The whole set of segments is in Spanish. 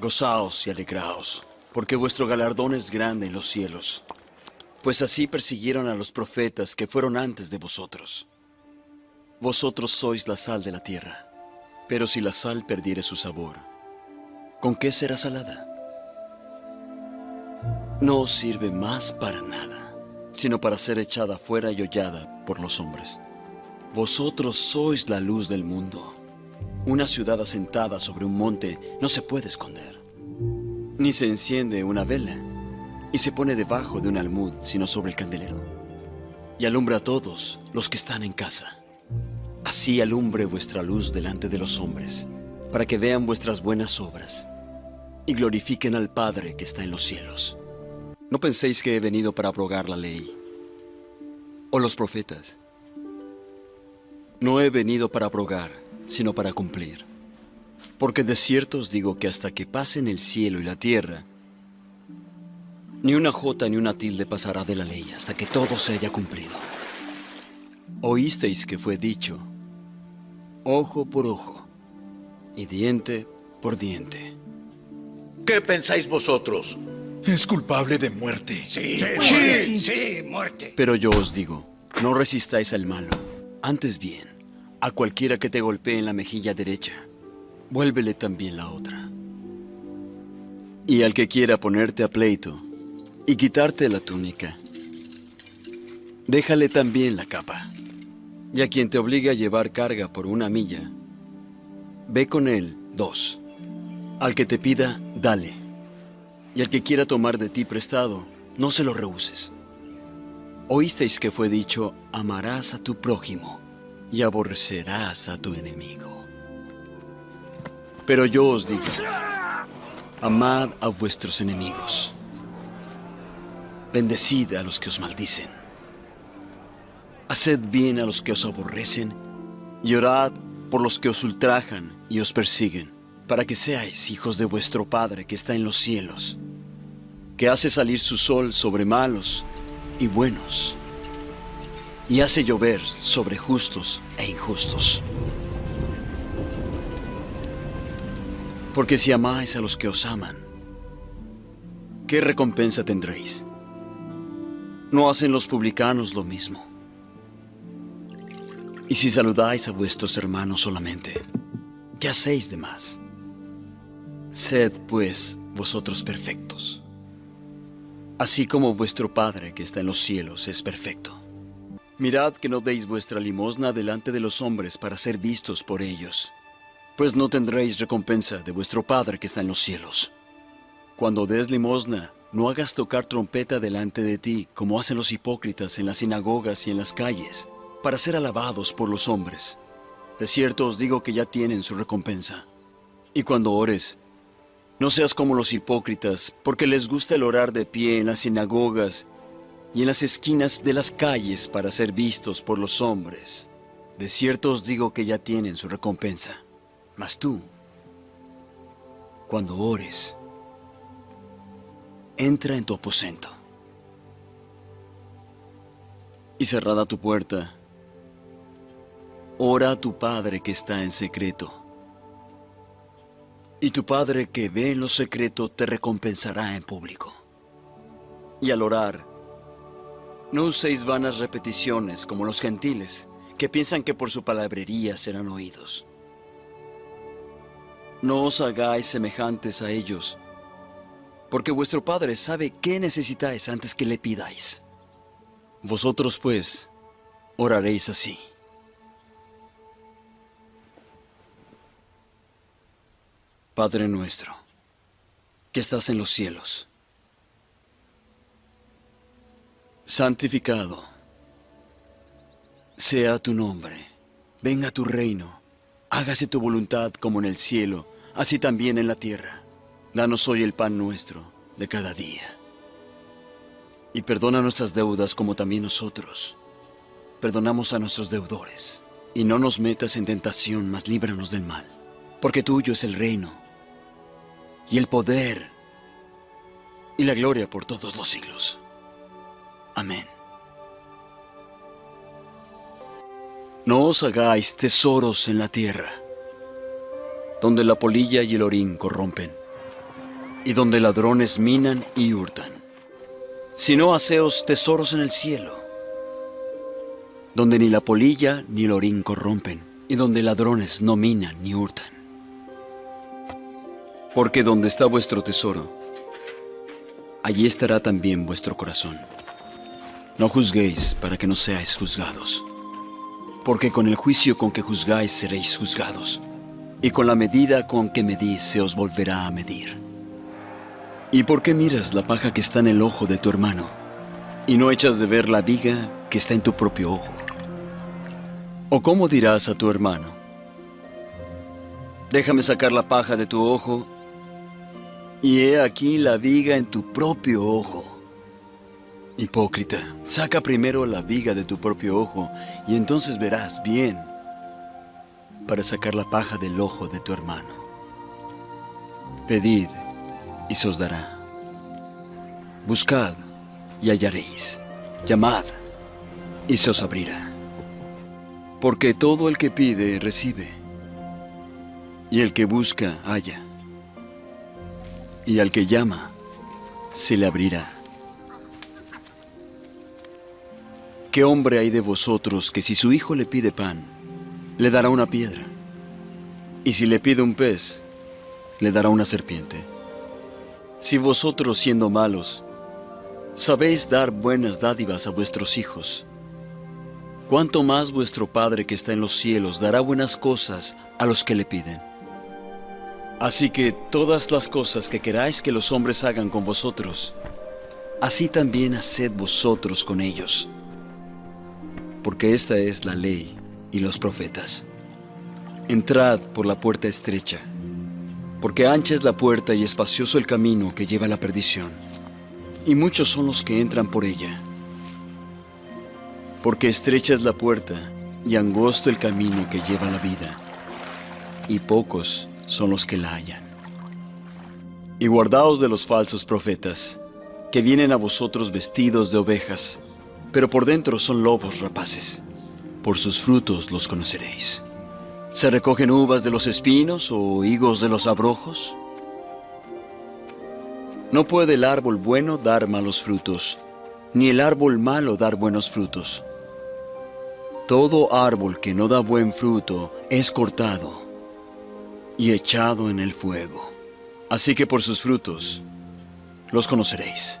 Gozaos y alegraos, porque vuestro galardón es grande en los cielos, pues así persiguieron a los profetas que fueron antes de vosotros. Vosotros sois la sal de la tierra, pero si la sal perdiere su sabor, ¿con qué será salada? No os sirve más para nada, sino para ser echada fuera y hollada por los hombres. Vosotros sois la luz del mundo. Una ciudad asentada sobre un monte no se puede esconder. Ni se enciende una vela y se pone debajo de un almud, sino sobre el candelero. Y alumbra a todos los que están en casa. Así alumbre vuestra luz delante de los hombres, para que vean vuestras buenas obras y glorifiquen al Padre que está en los cielos. No penséis que he venido para abrogar la ley o los profetas. No he venido para abrogar, sino para cumplir. Porque de cierto os digo que hasta que pasen el cielo y la tierra, ni una jota ni una tilde pasará de la ley hasta que todo se haya cumplido. Oísteis que fue dicho, ojo por ojo y diente por diente. ¿Qué pensáis vosotros? Es culpable de muerte. Sí, sí, sí, muerte. Pero yo os digo, no resistáis al malo, antes bien, a cualquiera que te golpee en la mejilla derecha, vuélvele también la otra. Y al que quiera ponerte a pleito y quitarte la túnica, déjale también la capa. Y a quien te obligue a llevar carga por una milla, ve con él dos. Al que te pida, dale. Y al que quiera tomar de ti prestado, no se lo rehuses. Oísteis que fue dicho, amarás a tu prójimo y aborrecerás a tu enemigo. Pero yo os digo, amad a vuestros enemigos, bendecid a los que os maldicen, haced bien a los que os aborrecen y orad por los que os ultrajan y os persiguen, para que seáis hijos de vuestro Padre que está en los cielos, que hace salir su sol sobre malos y buenos, y hace llover sobre justos e injustos. Porque si amáis a los que os aman, ¿qué recompensa tendréis? ¿No hacen los publicanos lo mismo? Y si saludáis a vuestros hermanos solamente, ¿qué hacéis de más? Sed, pues, vosotros perfectos, así como vuestro Padre que está en los cielos es perfecto. Mirad que no deis vuestra limosna delante de los hombres para ser vistos por ellos. pues no tendréis recompensa de vuestro Padre que está en los cielos. Cuando des limosna, no hagas tocar trompeta delante de ti, como hacen los hipócritas en las sinagogas y en las calles, para ser alabados por los hombres. De cierto os digo que ya tienen su recompensa. Y cuando ores, no seas como los hipócritas, porque les gusta el orar de pie en las sinagogas y en las esquinas de las calles para ser vistos por los hombres. De cierto os digo que ya tienen su recompensa. Mas tú, cuando ores, entra en tu aposento. Y cerrada tu puerta, ora a tu Padre que está en secreto. Y tu Padre que ve en lo secreto te recompensará en público. Y al orar, no uséis vanas repeticiones como los gentiles, que piensan que por su palabrería serán oídos. No os hagáis semejantes a ellos, porque vuestro Padre sabe qué necesitáis antes que le pidáis. Vosotros pues oraréis así. Padre nuestro, que estás en los cielos, santificado sea tu nombre, venga tu reino, hágase tu voluntad como en el cielo, así también en la tierra. Danos hoy el pan nuestro de cada día. Y perdona nuestras deudas como también nosotros. Perdonamos a nuestros deudores. Y no nos metas en tentación, mas líbranos del mal. Porque tuyo es el reino, y el poder, y la gloria por todos los siglos. Amén. No os hagáis tesoros en la tierra, donde la polilla y el orín corrompen y donde ladrones minan y hurtan, sino haceos tesoros en el cielo, donde ni la polilla ni el orín corrompen, y donde ladrones no minan ni hurtan. Porque donde está vuestro tesoro, allí estará también vuestro corazón. No juzguéis para que no seáis juzgados, porque con el juicio con que juzgáis seréis juzgados, y con la medida con que medís se os volverá a medir. ¿Y por qué miras la paja que está en el ojo de tu hermano y no echas de ver la viga que está en tu propio ojo? ¿O cómo dirás a tu hermano, déjame sacar la paja de tu ojo y he aquí la viga en tu propio ojo? Hipócrita, saca primero la viga de tu propio ojo y entonces verás bien para sacar la paja del ojo de tu hermano. Pedid y se os dará. Buscad y hallaréis. Llamad y se os abrirá. Porque todo el que pide recibe, y el que busca halla, y al que llama se le abrirá. ¿Qué hombre hay de vosotros que si su hijo le pide pan, le dará una piedra? Y si le pide un pez, le dará una serpiente. Si vosotros siendo malos, sabéis dar buenas dádivas a vuestros hijos, ¿cuánto más vuestro Padre que está en los cielos dará buenas cosas a los que le piden? Así que todas las cosas que queráis que los hombres hagan con vosotros, así también haced vosotros con ellos. Porque esta es la ley y los profetas. Entrad por la puerta estrecha porque ancha es la puerta y espacioso el camino que lleva a la perdición, y muchos son los que entran por ella. Porque estrecha es la puerta y angosto el camino que lleva a la vida, y pocos son los que la hallan. Y guardaos de los falsos profetas, que vienen a vosotros vestidos de ovejas, pero por dentro son lobos rapaces. Por sus frutos los conoceréis. ¿Se recogen uvas de los espinos o higos de los abrojos? No puede el árbol bueno dar malos frutos, ni el árbol malo dar buenos frutos. Todo árbol que no da buen fruto es cortado y echado en el fuego. Así que por sus frutos los conoceréis.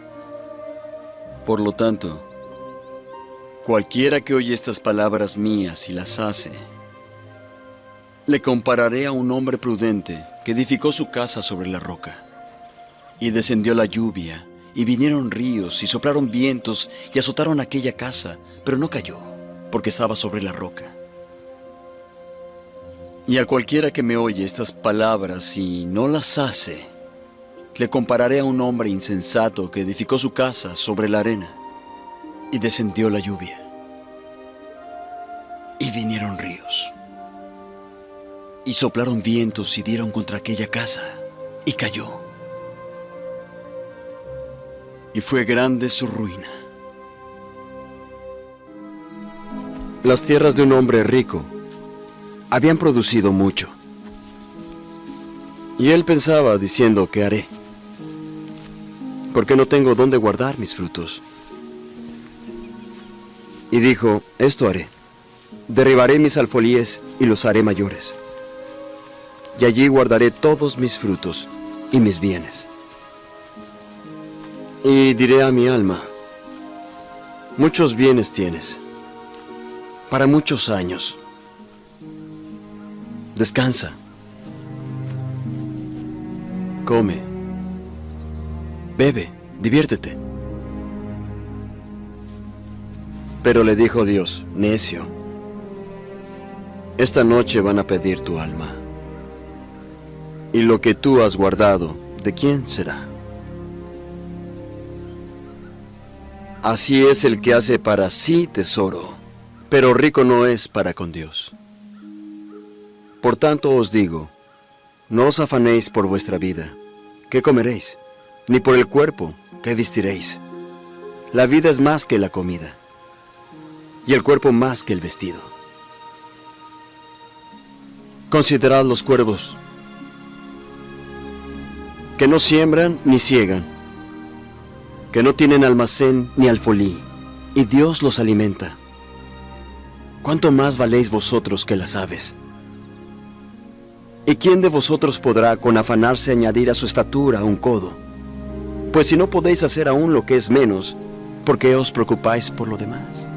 Por lo tanto, cualquiera que oye estas palabras mías y las hace, le compararé a un hombre prudente que edificó su casa sobre la roca. Y descendió la lluvia, y vinieron ríos, y soplaron vientos, y azotaron aquella casa, pero no cayó, porque estaba sobre la roca. Y a cualquiera que me oye estas palabras y no las hace, le compararé a un hombre insensato que edificó su casa sobre la arena, y descendió la lluvia, y vinieron ríos, y soplaron vientos y dieron contra aquella casa, y cayó. Y fue grande su ruina. Las tierras de un hombre rico habían producido mucho. Y él pensaba diciendo, ¿qué haré? Porque no tengo dónde guardar mis frutos. Y dijo, esto haré. Derribaré mis alfolíes y los haré mayores. Y allí guardaré todos mis frutos y mis bienes. Y diré a mi alma, muchos bienes tienes, para muchos años. Descansa. Come. Bebe, diviértete. Pero le dijo Dios, necio, esta noche van a pedir tu alma. Y lo que tú has guardado, ¿de quién será? Así es el que hace para sí tesoro, pero rico no es para con Dios. Por tanto os digo, no os afanéis por vuestra vida, ¿qué comeréis? Ni por el cuerpo, ¿qué vestiréis? La vida es más que la comida, y el cuerpo más que el vestido. Considerad los cuervos, que no siembran ni ciegan, que no tienen almacén ni alfolí, y Dios los alimenta. ¿Cuánto más valéis vosotros que las aves? ¿Y quién de vosotros podrá con afanarse añadir a su estatura un codo? Pues si no podéis hacer aún lo que es menos, ¿por qué os preocupáis por lo demás?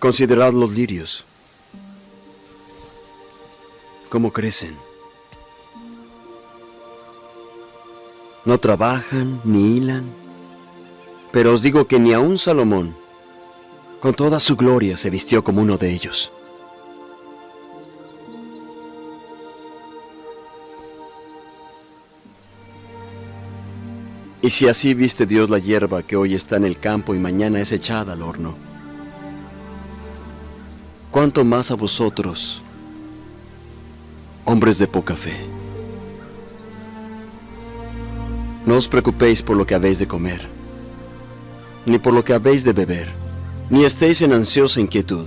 Considerad los lirios, cómo crecen. No trabajan ni hilan, pero os digo que ni aun Salomón, con toda su gloria, se vistió como uno de ellos. Y si así viste Dios la hierba que hoy está en el campo y mañana es echada al horno, ¿cuánto más a vosotros, hombres de poca fe? No os preocupéis por lo que habéis de comer, ni por lo que habéis de beber, ni estéis en ansiosa inquietud.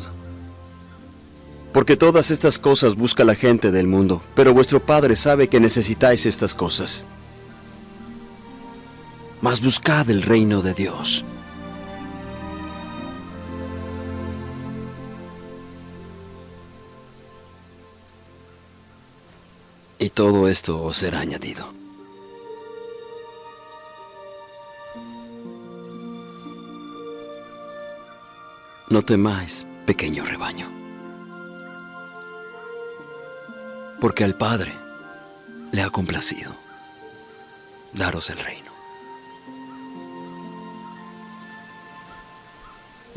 Porque todas estas cosas busca la gente del mundo, pero vuestro Padre sabe que necesitáis estas cosas mas buscad el reino de Dios. Y todo esto os será añadido. No temáis, pequeño rebaño, porque al Padre le ha complacido daros el reino.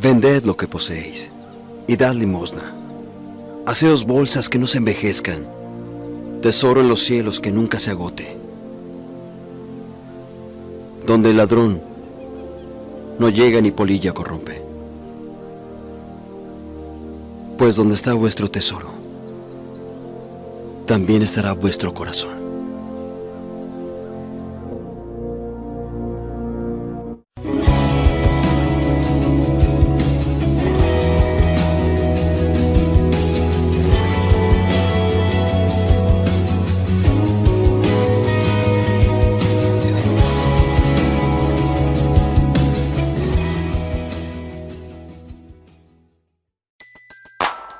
Vended lo que poseéis y dad limosna. Haceos bolsas que no se envejezcan, tesoro en los cielos que nunca se agote, donde el ladrón no llega ni polilla corrompe. Pues donde está vuestro tesoro, también estará vuestro corazón.